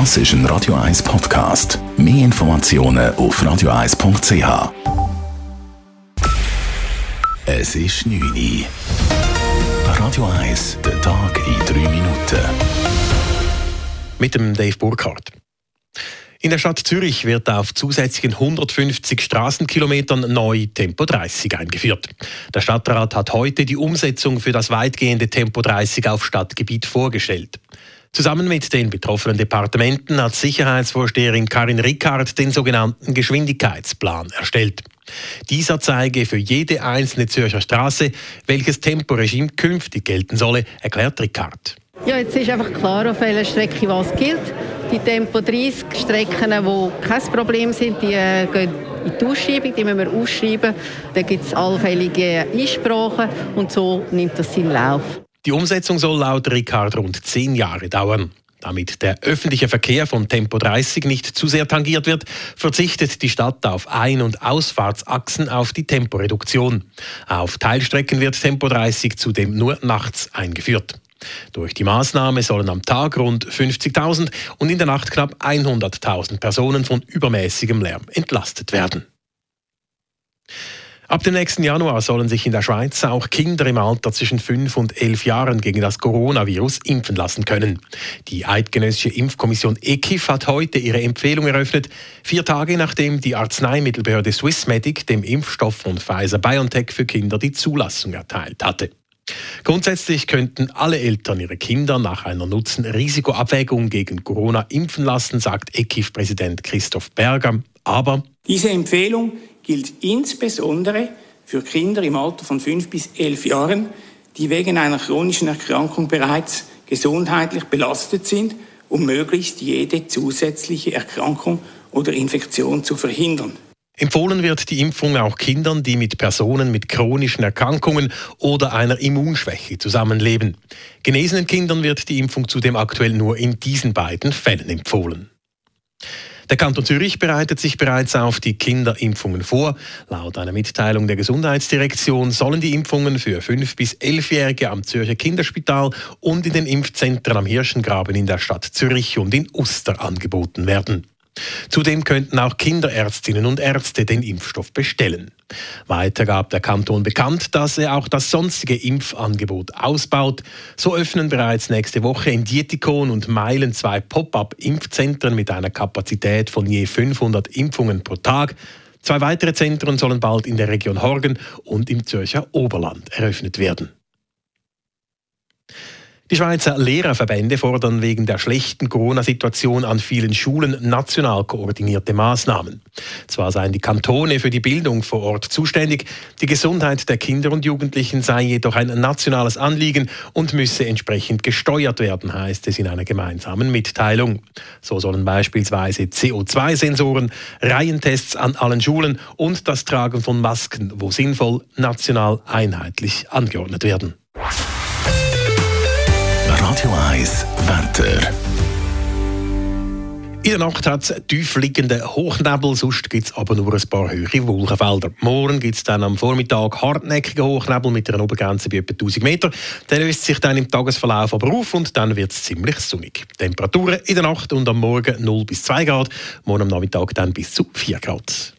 Das ist ein Radio 1 Podcast. Mehr Informationen auf radio1.ch. Es ist 9 Uhr. Radio 1, der Tag in 3 Minuten. Mit dem Dave Burkhardt. In der Stadt Zürich wird auf zusätzlichen 150 Straßenkilometern neu Tempo 30 eingeführt. Der Stadtrat hat heute die Umsetzung für das weitgehende Tempo 30 auf Stadtgebiet vorgestellt. Zusammen mit den betroffenen Departementen hat Sicherheitsvorsteherin Karin Rickard den sogenannten Geschwindigkeitsplan erstellt. Dieser zeige für jede einzelne Zürcher Straße, welches Temporegime künftig gelten solle, erklärt Rickard. Ja, jetzt ist einfach klar, auf welcher Strecke was gilt. Die Tempo 30 Strecken, die kein Problem sind, die äh, gehen in die Ausschreibung, die müssen wir ausschreiben. Da gibt es allfällige Einsprachen und so nimmt das seinen Lauf. Die Umsetzung soll laut Ricard rund zehn Jahre dauern. Damit der öffentliche Verkehr von Tempo 30 nicht zu sehr tangiert wird, verzichtet die Stadt auf Ein- und Ausfahrtsachsen auf die Temporeduktion. Auf Teilstrecken wird Tempo 30 zudem nur nachts eingeführt. Durch die Maßnahme sollen am Tag rund 50.000 und in der Nacht knapp 100.000 Personen von übermäßigem Lärm entlastet werden. Ab dem nächsten Januar sollen sich in der Schweiz auch Kinder im Alter zwischen 5 und 11 Jahren gegen das Coronavirus impfen lassen können. Die Eidgenössische Impfkommission EKIF hat heute ihre Empfehlung eröffnet, vier Tage nachdem die Arzneimittelbehörde Swissmedic dem Impfstoff von Pfizer-BioNTech für Kinder die Zulassung erteilt hatte. Grundsätzlich könnten alle Eltern ihre Kinder nach einer Nutzen-Risikoabwägung gegen Corona impfen lassen, sagt EKIF-Präsident Christoph Berger. Aber diese Empfehlung gilt insbesondere für Kinder im Alter von 5 bis 11 Jahren, die wegen einer chronischen Erkrankung bereits gesundheitlich belastet sind, um möglichst jede zusätzliche Erkrankung oder Infektion zu verhindern. Empfohlen wird die Impfung auch Kindern, die mit Personen mit chronischen Erkrankungen oder einer Immunschwäche zusammenleben. Genesenen Kindern wird die Impfung zudem aktuell nur in diesen beiden Fällen empfohlen. Der Kanton Zürich bereitet sich bereits auf die Kinderimpfungen vor. Laut einer Mitteilung der Gesundheitsdirektion sollen die Impfungen für 5- bis 11-Jährige am Zürcher Kinderspital und in den Impfzentren am Hirschengraben in der Stadt Zürich und in Uster angeboten werden. Zudem könnten auch Kinderärztinnen und Ärzte den Impfstoff bestellen. Weiter gab der Kanton bekannt, dass er auch das sonstige Impfangebot ausbaut. So öffnen bereits nächste Woche in Dietikon und Meilen zwei Pop-up-Impfzentren mit einer Kapazität von je 500 Impfungen pro Tag. Zwei weitere Zentren sollen bald in der Region Horgen und im Zürcher Oberland eröffnet werden. Die Schweizer Lehrerverbände fordern wegen der schlechten Corona-Situation an vielen Schulen national koordinierte Maßnahmen. Zwar seien die Kantone für die Bildung vor Ort zuständig, die Gesundheit der Kinder und Jugendlichen sei jedoch ein nationales Anliegen und müsse entsprechend gesteuert werden, heißt es in einer gemeinsamen Mitteilung. So sollen beispielsweise CO2-Sensoren, Reihentests an allen Schulen und das Tragen von Masken, wo sinnvoll, national einheitlich angeordnet werden. Radio 1 Wetter. In der Nacht hat es tief liegende Hochnebel, sonst gibt es aber nur ein paar höhere Wolkenfelder. Morgen gibt es dann am Vormittag hartnäckige Hochnebel mit einer Obergrenze bei etwa 1000 Meter. Der löst sich dann im Tagesverlauf aber auf und dann wird es ziemlich sonnig. Temperaturen in der Nacht und am Morgen 0 bis 2 Grad, morgen am Nachmittag dann bis zu 4 Grad.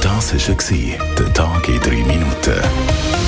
Das war der Tag in 3 Minuten.